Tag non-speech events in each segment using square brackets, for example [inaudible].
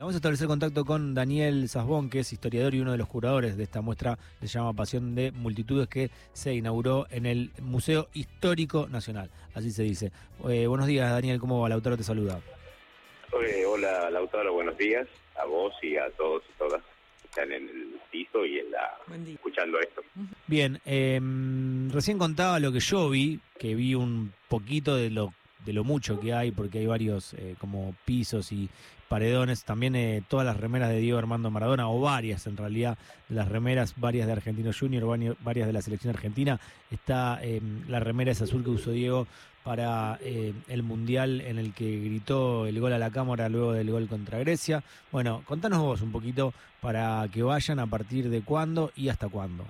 Vamos a establecer contacto con Daniel Sasbón, que es historiador y uno de los curadores de esta muestra que se llama Pasión de Multitudes, que se inauguró en el Museo Histórico Nacional. Así se dice. Eh, buenos días, Daniel. ¿Cómo va? Lautaro te saluda. Eh, hola, Lautaro. Buenos días a vos y a todos y todas que están en el piso y en la escuchando esto. Bien, eh, recién contaba lo que yo vi, que vi un poquito de lo de lo mucho que hay, porque hay varios eh, como pisos y paredones, también eh, todas las remeras de Diego Armando Maradona, o varias en realidad, de las remeras, varias de Argentino Junior, varias de la selección argentina, está em, la remera esa azul que usó Diego para eh, el Mundial en el que gritó el gol a la cámara luego del gol contra Grecia. Bueno, contanos vos un poquito para que vayan a partir de cuándo y hasta cuándo.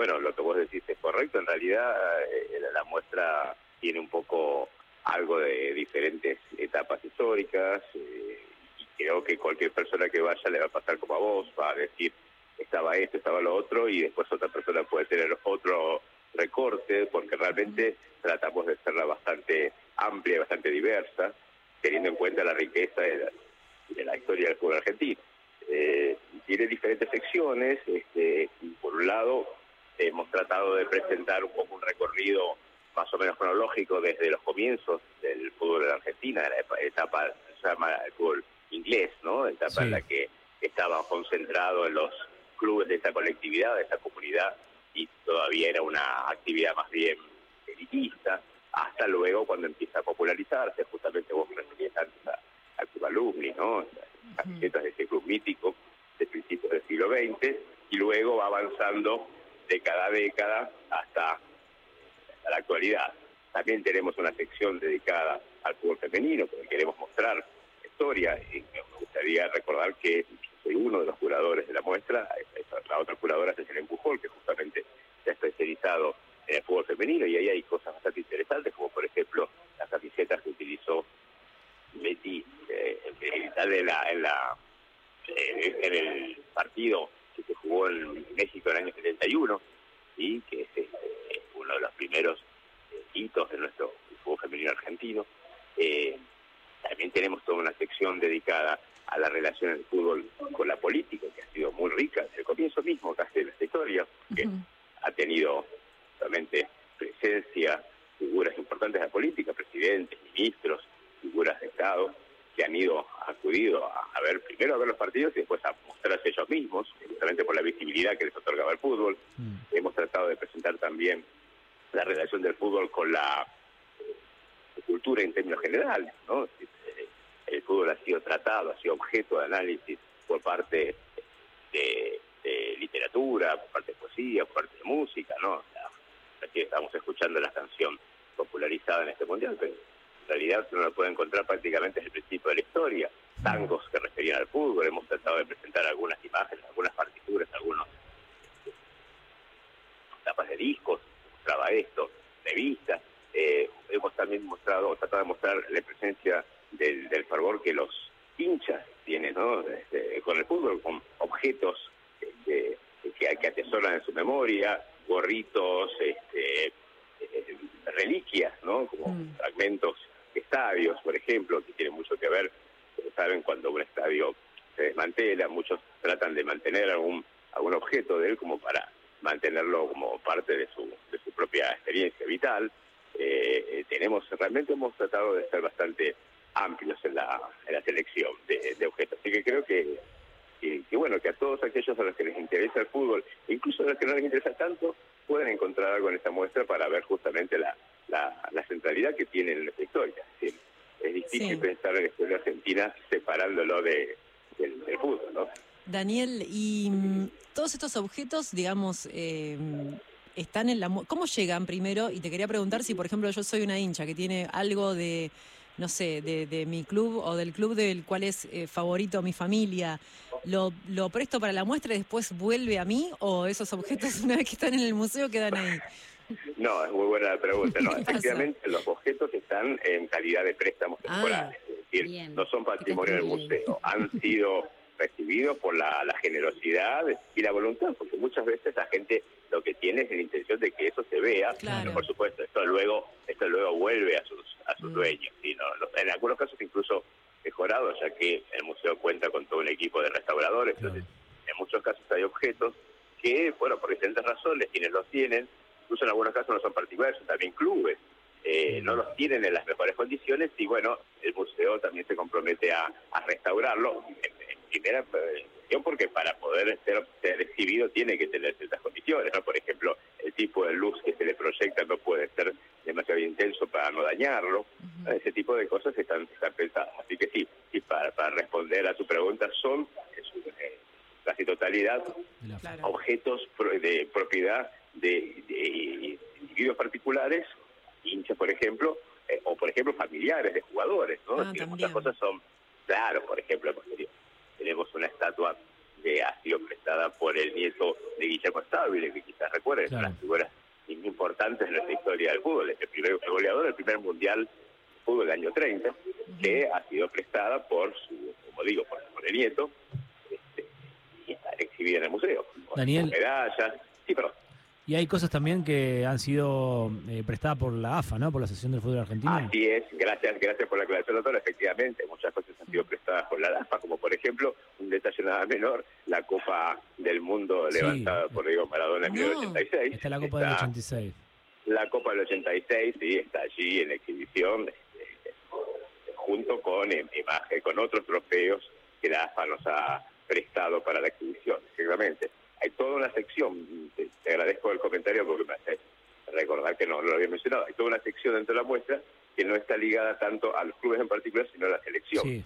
Bueno, lo que vos decís es correcto. En realidad, eh, la muestra tiene un poco algo de diferentes etapas históricas eh, y creo que cualquier persona que vaya le va a pasar como a vos, va a decir estaba esto, estaba lo otro y después otra persona puede tener otro recorte porque realmente tratamos de hacerla bastante amplia, bastante diversa, teniendo en cuenta la riqueza de la, de la historia del fútbol argentino. Eh, tiene diferentes secciones. Este, por un lado, hemos tratado de presentar un poco un recorrido más o menos cronológico desde los comienzos del fútbol en Argentina, la etapa, se llama el fútbol inglés, ¿no? La etapa en la que estaba concentrado en los clubes de esta colectividad, de esta comunidad, y todavía era una actividad más bien elitista, hasta luego cuando empieza a popularizarse, justamente vos referías antes al Club Alumni, ¿no? camisetas de ese club mítico de principios del siglo XX y luego va avanzando de cada década hasta la actualidad. También tenemos una sección dedicada al fútbol femenino, porque queremos mostrar historia y me gustaría recordar que soy uno de los curadores de la muestra, la otra curadora es el Empujol, que justamente se ha especializado en el fútbol femenino y ahí hay cosas bastante interesantes, como por ejemplo las camisetas que utilizó Betty en la, en, la en el partido que se jugó en México en el año 71 y que es este, uno de los primeros eh, hitos de nuestro fútbol femenino argentino. Eh, también tenemos toda una sección dedicada a la relación del fútbol con la política, que ha sido muy rica desde el comienzo mismo casi de nuestra historia, que ha tenido realmente presencia, figuras importantes de la política, presidentes, ministros, figuras de Estado, que han ido, acudido a, ver, primero a ver los partidos y después a mostrarse ellos mismos, justamente por la visibilidad que les otorgaba el fútbol. Mm. Hemos tratado de presentar también la relación del fútbol con la eh, cultura en términos generales, ¿no? Eh, el fútbol ha sido tratado, ha sido objeto de análisis por parte de, literatura, por parte de poesía, por parte de música, ¿no? Aquí estamos escuchando la canción popularizada en este mundial, pero realidad uno lo puede encontrar prácticamente desde el principio de la historia. Tangos que referían al fútbol, hemos tratado de presentar algunas imágenes, algunas partituras, algunos tapas de discos, mostraba esto, revistas. Eh, hemos también mostrado, tratado de mostrar la presencia del, del fervor que los hinchas tienen ¿no? Este, con el fútbol, con objetos este, que, que atesoran en su memoria, gorritos, este, eh, reliquias, ¿no? como mm. fragmentos estadios, por ejemplo, que tiene mucho que ver, saben, cuando un estadio se desmantela, muchos tratan de mantener algún, algún objeto de él como para mantenerlo como parte de su, de su propia experiencia vital. Eh, eh, tenemos, realmente hemos tratado de ser bastante amplios en la, en la selección de, objetos. Así que creo que, que, bueno, que a todos aquellos a los que les interesa el fútbol, incluso a los que no les interesa tanto, pueden encontrar algo en esta muestra para ver justamente la, la, centralidad que tiene en nuestra historia. Es, difícil pensar en la historia argentina separándolo de, del, fútbol, ¿no? Daniel, y mm, todos estos objetos, digamos, eh, están en la... ¿Cómo llegan primero? Y te quería preguntar si, por ejemplo, yo soy una hincha que tiene algo de, no sé, de, mi club o del club del cual es eh, favorito mi familia, ¿lo, ¿lo presto para la muestra y después vuelve a mí? ¿O esos objetos, [laughs] una vez que están en el museo, quedan ahí? No, es muy buena la pregunta. No, [laughs] efectivamente, los objetos están en calidad de préstamos ah, temporales, es decir, no son patrimonio del museo, han sido recibidos por la, generosidad y la voluntad, porque muchas veces la gente lo que tiene es la intención de que eso se vea, pero por supuesto esto luego esto luego vuelve a sus a sus mm. dueños. Y no, en algunos casos incluso mejorado, ya que el museo cuenta con todo un equipo de restauradores, entonces en muchos casos hay objetos que, bueno, por diferentes razones, quienes los tienen, incluso en algunos casos no son particulares, son también clubes, eh, no los tienen en las mejores condiciones y, bueno, el museo también se compromete a, restaurarlo en, primera posición porque para poder ser, ser, exhibido tiene que tener ciertas condiciones, ¿no? Por ejemplo, el tipo de luz que se le proyecta no puede ser demasiado intenso para no dañarlo, ese tipo de cosas están, están pensadas. Así que sí, y para, para responder a tu pregunta, son eh, casi totalidad objetos de propiedad de, particulares, hinchas, por ejemplo, eh, o por ejemplo familiares de jugadores, ¿no? Ah, muchas cosas son, claro, por ejemplo, tenemos una estatua que ha sido prestada por el nieto de Guillermo Stabile, que quizás recuerden, claro. una figuras importantes en nuestra historia del fútbol, el primer goleador del primer mundial de fútbol del año 30, que ha sido prestada por su, como digo, por, por el nieto, exhibida en el museo. Daniel. Medallas. Sí, perdón. Y hay cosas también que han sido eh, prestadas por la AFA, ¿no? Por la Asociación del Fútbol Argentino. Así es, gracias, gracias por la aclaración, doctor. Efectivamente, muchas cosas han sido prestadas por la AFA, como por ejemplo, un detalle nada menor, la Copa del Mundo levantada por Diego Maradona en 1986. Está la Copa del 86. La Copa del 86, sí, está allí en exhibición, este, junto con imagen, con otros trofeos que la AFA nos ha prestado para la exhibición, exactamente. Hay toda una sección, te, agradezco el comentario porque me hace recordar que no, lo había mencionado, hay toda una sección dentro de la muestra que no está ligada tanto a los clubes en particular, sino a la selección. Sí.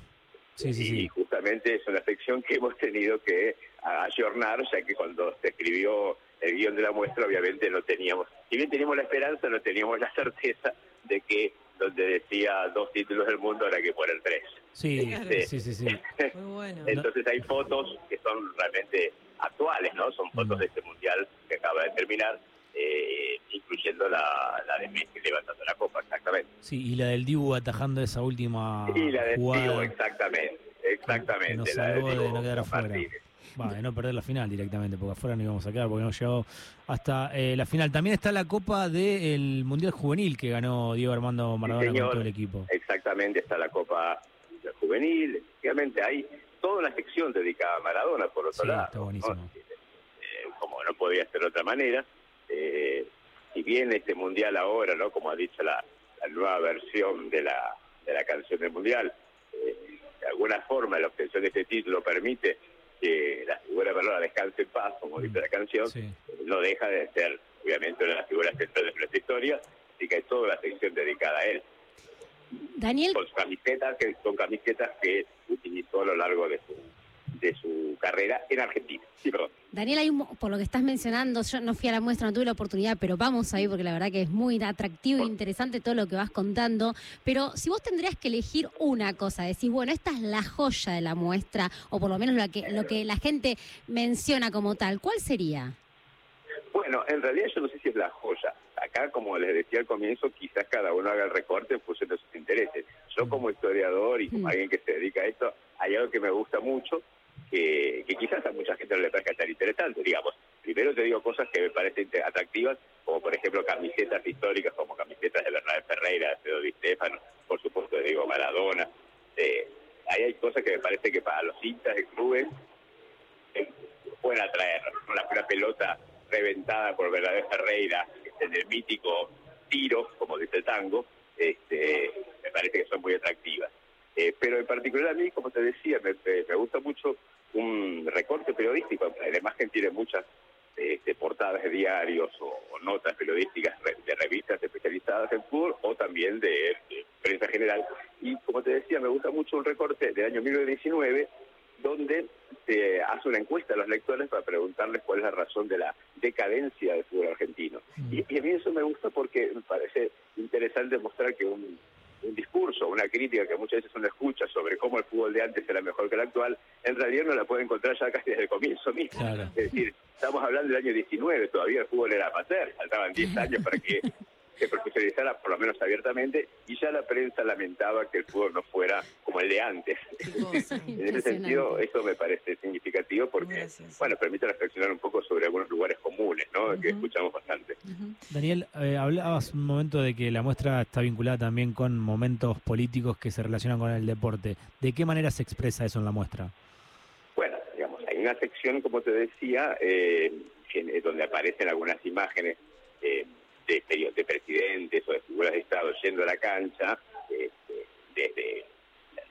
Sí, sí, y justamente es una sección que hemos tenido que ayornar, ya que cuando se escribió el guion de la muestra, obviamente no teníamos, si bien teníamos la esperanza, no teníamos la [laughs] certeza de que donde decía dos títulos del mundo, ahora que poner tres. Sí, este, sí, sí, sí. [laughs] Muy bueno. Entonces hay fotos que son realmente actuales, ¿no? Son fotos de este mundial que acaba de terminar, eh, incluyendo la, la de Messi levantando la copa, exactamente. Sí, y la del Dibu atajando esa última y la del jugada. Dibu, exactamente, exactamente. Que nos la salvó del de no quedar afuera. Va, de no perder la final directamente, porque afuera no íbamos a quedar, porque no llegó hasta eh, la final. También está la Copa del Mundial Juvenil que ganó Diego Armando Maradona con todo el equipo. Exactamente, está la Copa Juvenil, efectivamente hay toda una sección dedicada a Maradona, por otro Sí, lado. está ¿no? buenísimo. Eh, como no podía ser de otra manera, eh, si bien este mundial ahora, no como ha dicho la, la nueva versión de la, de la canción del mundial, eh, de alguna forma la obtención de este título permite que la figura de Maradona descanse en paz, como dice la canción, Sí. no deja de ser obviamente una de las figuras centrales de nuestra historia, así que hay toda la sección dedicada a él Daniel, con camisetas, que son camisetas que utilizó a lo largo de su, de su carrera en Argentina. Sí, perdón. Daniel, hay un por lo que estás mencionando, yo no fui a la muestra, no tuve la oportunidad, pero vamos ahí porque la verdad que es muy atractivo e interesante todo lo que vas contando. Pero si vos tendrías que elegir una cosa, decís, bueno, esta es la joya de la muestra, o por lo menos lo que, lo que la gente menciona como tal, ¿cuál sería? Bueno, en realidad yo no sé si es la joya. Acá, como les decía al comienzo, quizás cada uno haga el recorte en función de sus intereses. Yo como historiador y como alguien que se dedica a esto, hay algo que me gusta mucho, que, que quizás a mucha gente no le parezca tan interesante. Digamos, primero te digo cosas que me parecen atractivas, como por ejemplo camisetas históricas, como camisetas de Bernabé Ferreira, de Pedro Di Stefano, por supuesto de Diego Maradona. Eh, ahí hay cosas que me parece que para los hinchas de clubes eh, pueden atraer. ¿no? La, una pelota reventada por Bernabé Ferreira, en el mítico tiro, como dice el tango, este, me parece que son muy atractivas. Eh, pero en particular a mí, como te decía, me, me- gusta mucho un recorte periodístico. La imagen tiene muchas este, portadas de diarios o, notas periodísticas de revistas especializadas en fútbol o también de, de prensa general. Y como te decía, me gusta mucho un recorte del año 1919 donde se hace una encuesta a los lectores para preguntarles cuál es la razón de la decadencia del fútbol argentino. Mm. Y, y a mí eso me gusta porque me parece interesante mostrar que un, un discurso, una crítica que muchas veces uno escucha sobre cómo el fútbol de antes era mejor que el actual, en realidad no la puede encontrar ya casi desde el comienzo mismo. Claro. Es decir, estamos hablando del año 19, todavía el fútbol era amateur, faltaban 10 [laughs] años para que se profesionalizara por lo menos abiertamente y ya la prensa lamentaba que el fútbol no fuera como el de antes. [laughs] en ese sentido, eso me parece significativo porque, bueno, permite reflexionar un poco sobre algunos lugares comunes, ¿no? Que escuchamos bastante. Daniel, eh, hablabas un momento de que la muestra está vinculada también con momentos políticos que se relacionan con el deporte. ¿De qué manera se expresa eso en la muestra? Bueno, digamos, hay una sección, como te decía, eh, donde aparecen algunas imágenes eh, de, de presidentes o de figuras de Estado yendo a la cancha, este, desde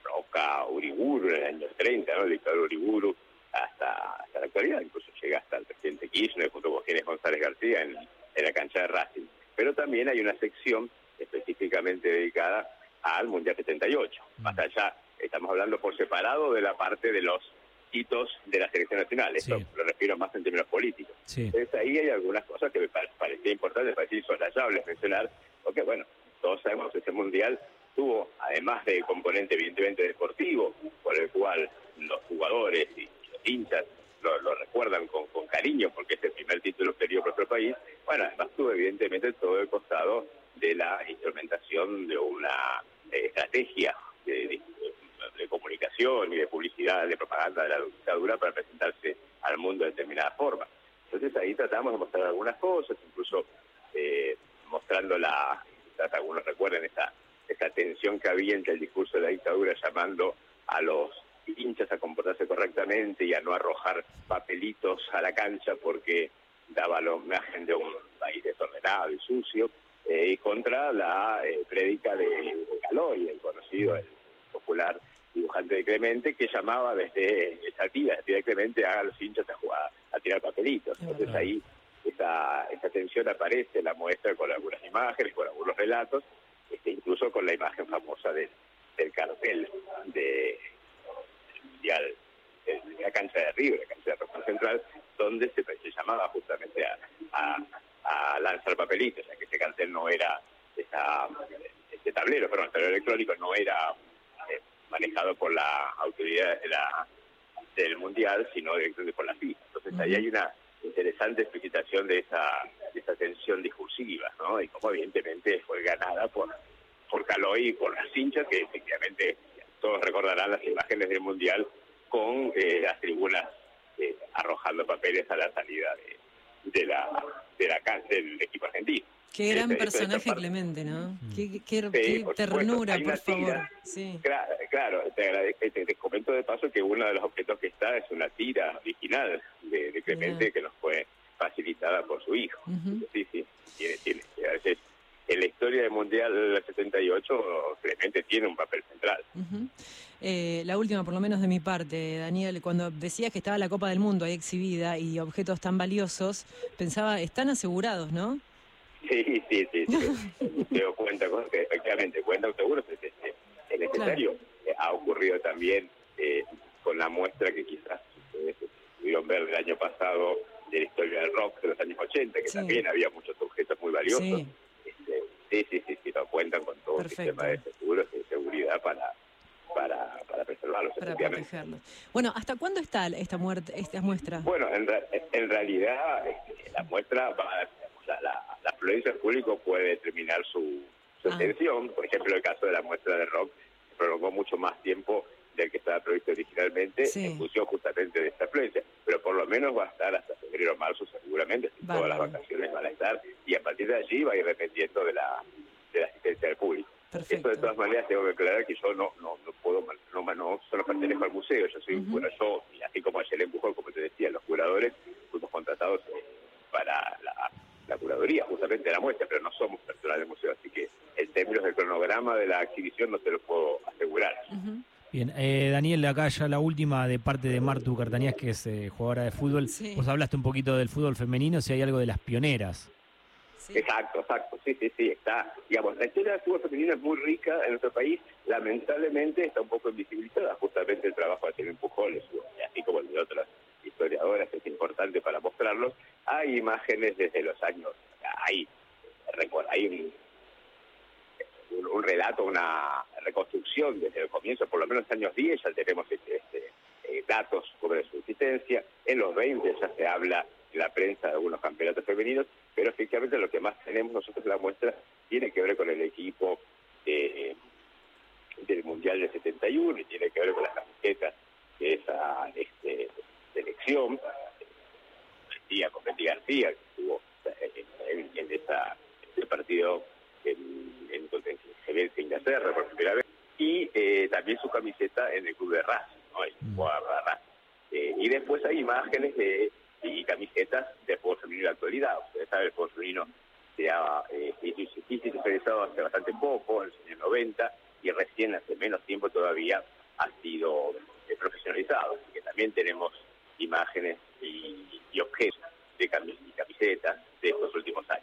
Roca, Uriburu en el año 30, ¿no? el dictador Uriburu, hasta, hasta la actualidad, incluso llega hasta el presidente Kirchner junto con Ginés González García en, en la cancha de Racing. Pero también hay una sección específicamente dedicada al Mundial 78. Más allá, estamos hablando por separado de la parte de los hitos de la selección nacional. Esto lo refiero más en términos políticos. Entonces ahí hay algunas cosas que me parecía importante, me parecía insoslayables mencionar, porque bueno, todos sabemos que ese mundial tuvo, además de componente evidentemente deportivo, por el cual los jugadores y los hinchas lo, recuerdan con, cariño, porque es el primer título obtenido por nuestro país, bueno, además tuvo evidentemente todo el costado de la instrumentación de una eh, estrategia de, comunicación y de publicidad, de propaganda de la dictadura para presentarse al mundo de determinada forma. Entonces ahí tratamos de mostrar algunas cosas, incluso eh, mostrando la, algunos recuerden esa, esa tensión que había entre el discurso de la dictadura llamando a los hinchas a comportarse correctamente y a no arrojar papelitos a la cancha porque daba la imagen de un país desordenado y sucio, eh, y contra la eh, prédica de Caloy, el conocido, el popular dibujante de Clemente, que llamaba desde esa tía, de Clemente, a los hinchas a jugar, a tirar papelitos. Entonces ahí esa, esa tensión aparece en la muestra con algunas imágenes, con algunos relatos, este, incluso con la imagen famosa del, del cartel de, mundial de la cancha de River, la cancha de Rojo Central, donde se, llamaba justamente a, a, lanzar papelitos, ya que ese cartel no era, esa, este tablero, perdón, el tablero electrónico no era eh, manejado por la autoridad de la, del Mundial, sino directamente por la FIFA. Entonces ahí hay una interesante explicación de esa, de esa tensión discursiva, ¿no? Y como evidentemente fue ganada por, por Caloy y por las hinchas, que efectivamente todos recordarán las imágenes del Mundial con eh, las tribunas eh, arrojando papeles a la salida de, la, de la del equipo argentino. Qué gran personaje Clemente, ¿no? Qué, qué, ternura, por favor. Sí. Claro, te, agradezco, te, comento de paso que uno de los objetos que está es una tira original de, Clemente que nos fue facilitada por su hijo. Sí, sí, tiene, tiene. A veces en la historia del Mundial del 78 Clemente tiene un papel central. Eh, la última, por lo menos de mi parte, Daniel, cuando decías que estaba la Copa del Mundo ahí exhibida y objetos tan valiosos, pensaba, están asegurados, ¿no? [laughs] Sí, sí, sí. sí. cuenta con que efectivamente cuenta seguros. Este, el escenario ha ocurrido también eh, con la muestra que quizás ustedes pudieron ver del año pasado de la historia del rock de los años 80, que también había muchos objetos muy valiosos. Sí. Este, sí, sí, sí, sí, cuentan con todo el sistema de seguros y de seguridad para para, para preservarlos. Para protegerlos. Bueno, ¿hasta cuándo está esta, muerte, esta muestra? Bueno, en, en realidad este, la muestra, va, la, afluencia del público puede determinar su, su ah. extensión. Por ejemplo, el caso de la muestra de rock se prolongó mucho más tiempo del que estaba previsto originalmente en función justamente de esta afluencia. Pero por lo menos va a estar hasta febrero o marzo seguramente, todas las vacaciones van a estar, y a partir de allí va a ir dependiendo de la, de la asistencia del público. Eso de todas maneras tengo que aclarar que yo no no, no, no solo pertenezco al museo, yo soy, bueno, yo, así como ayer empujó, como te decía, los curadores, fuimos contratados eh, para la, curaduría justamente de la muestra, pero no somos personal del museo, así que en términos cronograma de la exhibición no te lo puedo asegurar. Bien, eh, Daniel, acá ya la última de parte de Martu Cartanías, que es eh, jugadora de fútbol. Vos hablaste un poquito del fútbol femenino, si hay algo de las pioneras. Exacto, exacto, sí, sí, sí, está, digamos, la historia del fútbol femenino es muy rica en nuestro país, lamentablemente está un poco invisibilizada, justamente el trabajo de Empujones, así como el de otras historiadoras, es importante para mostrarlos, hay imágenes desde los años, hay, hay un, un, relato, una reconstrucción desde el comienzo, por lo menos en los años 10 ya tenemos este, este, eh, datos sobre su existencia, en los 20 ya se habla en la prensa de algunos campeonatos femeninos, pero efectivamente lo que más tenemos nosotros en la muestra tiene que ver con el equipo eh, del Mundial del 71 y tiene que ver con las camisetas de esa este, selección. García, con García, que estuvo en, en, esa, partido en, en, en, en Inglaterra por primera vez, y eh, también su camiseta en el club de Racing, ¿no? El Mm. Eh, y después hay imágenes de, y camisetas de fútbol femenino de la actualidad. Ustedes saben, el fútbol femenino se ha eh, institucionalizado hace bastante poco, en los años 90, y recién hace menos tiempo todavía ha sido eh, profesionalizado. Así que también tenemos imágenes y, y objetos de camisetas de estos últimos años.